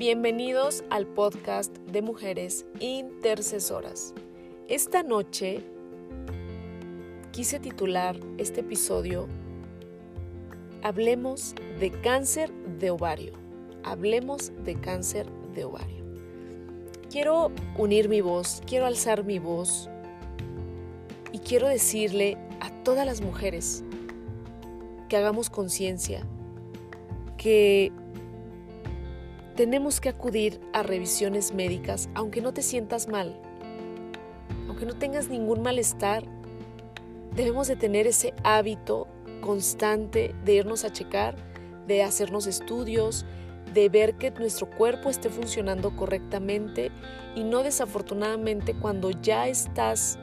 Bienvenidos al podcast de mujeres intercesoras. Esta noche quise titular este episodio Hablemos de cáncer de ovario. Hablemos de cáncer de ovario. Quiero unir mi voz, quiero alzar mi voz y quiero decirle a todas las mujeres que hagamos conciencia, que tenemos que acudir a revisiones médicas aunque no te sientas mal, aunque no tengas ningún malestar, debemos de tener ese hábito constante de irnos a checar, de hacernos estudios, de ver que nuestro cuerpo esté funcionando correctamente y no desafortunadamente cuando ya estás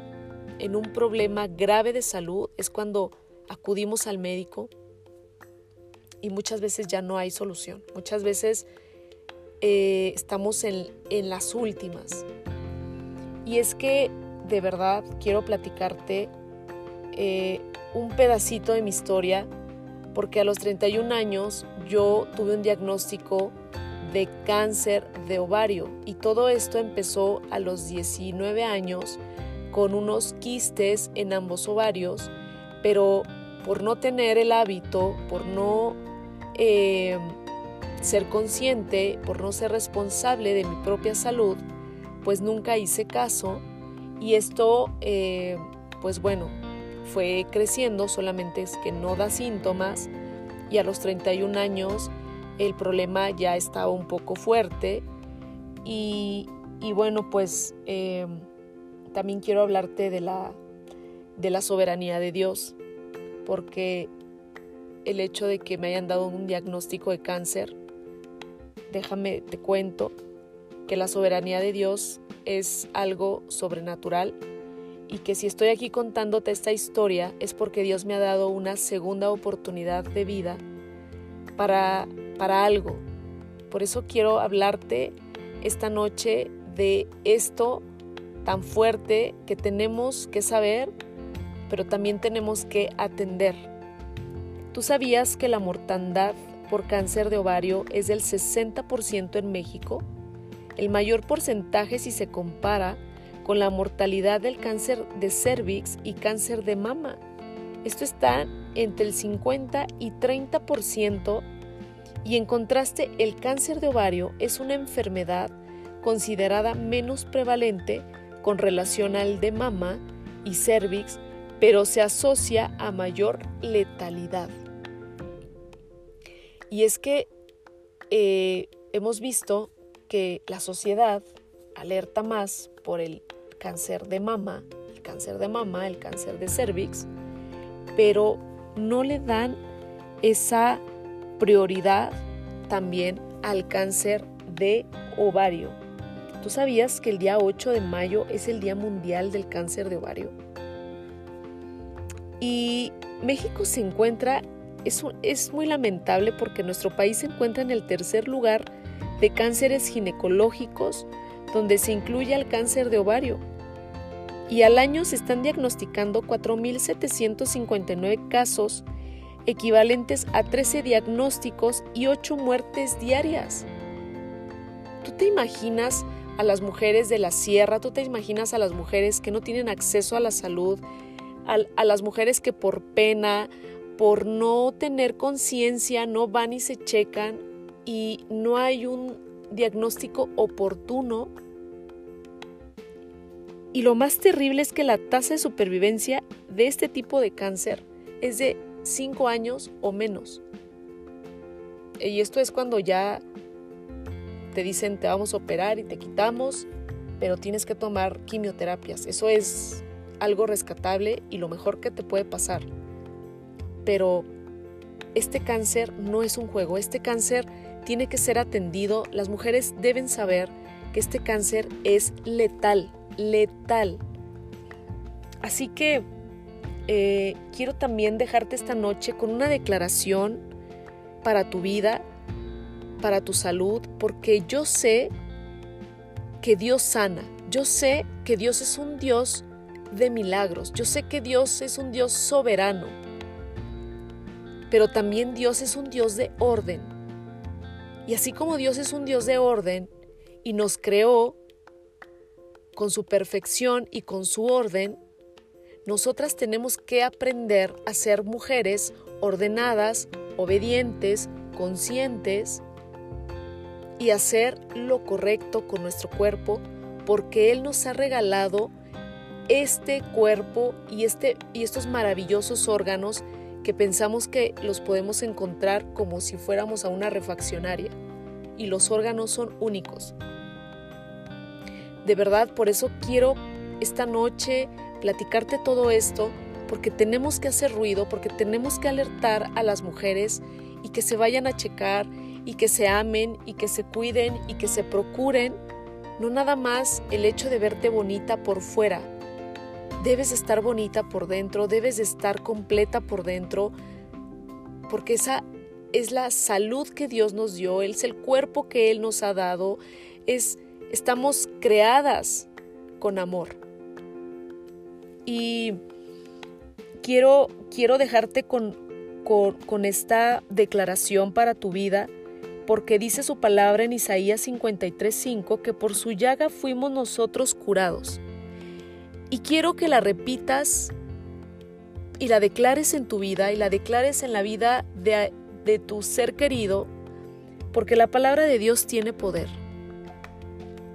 en un problema grave de salud es cuando acudimos al médico y muchas veces ya no hay solución. Muchas veces eh, estamos en, las últimas. Y es que de verdad quiero platicarte eh, un pedacito de mi historia, porque a los 31 años yo tuve un diagnóstico de cáncer de ovario y todo esto empezó a los 19 años con unos quistes en ambos ovarios, pero por no tener el hábito, por no eh, ser consciente, por no ser responsable de mi propia salud, pues nunca hice caso. Y esto, eh, pues bueno, fue creciendo, solamente es que no da síntomas. Y a los 31 años el problema ya estaba un poco fuerte. Y, bueno, pues eh, también quiero hablarte de la, de la soberanía de Dios, porque el hecho de que me hayan dado un diagnóstico de cáncer, déjame, te cuento que la soberanía de Dios es algo sobrenatural y que si estoy aquí contándote esta historia es porque Dios me ha dado una segunda oportunidad de vida para, para algo. Por eso quiero hablarte esta noche de esto tan fuerte que tenemos que saber, pero también tenemos que atender. ¿Tú sabías que la mortandad por cáncer de ovario es del 60% en México? El mayor porcentaje si se compara con la mortalidad del cáncer de cervix y cáncer de mama. Esto está entre el 50 y 30% y en contraste el cáncer de ovario es una enfermedad considerada menos prevalente con relación al de mama y cervix, pero se asocia a mayor letalidad. Y es que eh, hemos visto que la sociedad alerta más por el cáncer de mama, el cáncer de mama, el cáncer de cervix, pero no le dan esa prioridad también al cáncer de ovario. ¿Tú sabías que el día 8 de mayo es el Día Mundial del Cáncer de Ovario? Y México se encuentra es, muy lamentable porque nuestro país se encuentra en el tercer lugar de cánceres ginecológicos, donde se incluye el cáncer de ovario. Y al año se están diagnosticando 4.759 casos, equivalentes a 13 diagnósticos y 8 muertes diarias. ¿Tú te imaginas a las mujeres de la sierra? ¿Tú te imaginas a las mujeres que no tienen acceso a la salud? A, a las mujeres que por pena por no tener conciencia no van y se checan y no hay un diagnóstico oportuno. Y lo más terrible es que la tasa de supervivencia de este tipo de cáncer es de 5 años o menos. Y esto es cuando ya te dicen te vamos a operar y te quitamos, pero tienes que tomar quimioterapias. Eso es algo rescatable y lo mejor que te puede pasar pero este cáncer no es un juego, este cáncer tiene que ser atendido, las mujeres deben saber que este cáncer es letal, letal. Así que eh, quiero también dejarte esta noche con una declaración para tu vida, para tu salud, porque yo sé que Dios sana, yo sé que Dios es un Dios de milagros, yo sé que Dios es un Dios soberano pero también Dios es un Dios de orden. Y así como Dios es un Dios de orden y nos creó con su perfección y con su orden, nosotras tenemos que aprender a ser mujeres ordenadas, obedientes, conscientes y hacer lo correcto con nuestro cuerpo porque Él nos ha regalado este cuerpo y, este, y estos maravillosos órganos que pensamos que los podemos encontrar como si fuéramos a una refaccionaria. Y los órganos son únicos. De verdad, por eso quiero esta noche platicarte todo esto, porque tenemos que hacer ruido, porque tenemos que alertar a las mujeres y que se vayan a checar y que se amen y que se cuiden y que se procuren, no nada más el hecho de verte bonita por fuera, debes estar bonita por dentro, debes estar completa por dentro, porque esa es la salud que Dios nos dio, es el cuerpo que Él nos ha dado, es, estamos creadas con amor. Y quiero, quiero dejarte con, con, con esta declaración para tu vida, porque dice su palabra en Isaías 53:5 que por su llaga fuimos nosotros curados. Y quiero que la repitas y la declares en tu vida y la declares en la vida de, de tu ser querido, porque la palabra de Dios tiene poder.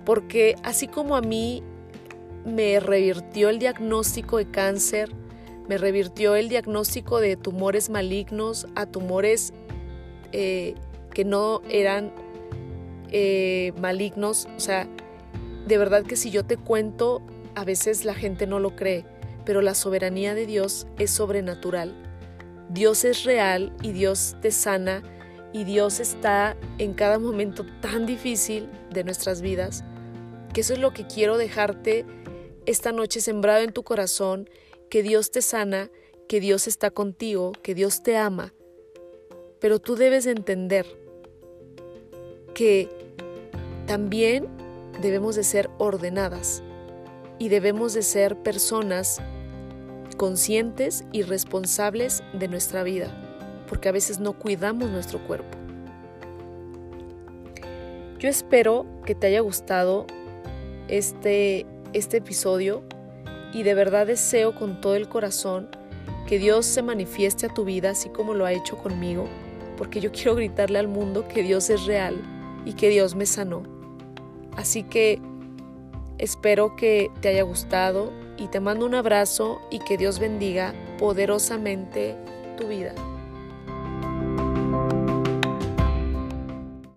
Porque así como a mí me revirtió el diagnóstico de cáncer, me revirtió el diagnóstico de tumores malignos a tumores eh, que no eran eh, malignos. O sea, de verdad que si yo te cuento a veces la gente no lo cree, pero la soberanía de Dios es sobrenatural. Dios es real y Dios te sana y Dios está en cada momento tan difícil de nuestras vidas, que eso es lo que quiero dejarte esta noche sembrado en tu corazón, que Dios te sana, que Dios está contigo, que Dios te ama. Pero tú debes entender que también debemos de ser ordenadas y debemos de ser personas conscientes y responsables de nuestra vida, porque a veces no cuidamos nuestro cuerpo. Yo espero que te haya gustado este, este episodio y de verdad deseo con todo el corazón que Dios se manifieste a tu vida así como lo ha hecho conmigo, porque yo quiero gritarle al mundo que Dios es real y que Dios me sanó. Así que Espero que te haya gustado y te mando un abrazo y que Dios bendiga poderosamente tu vida.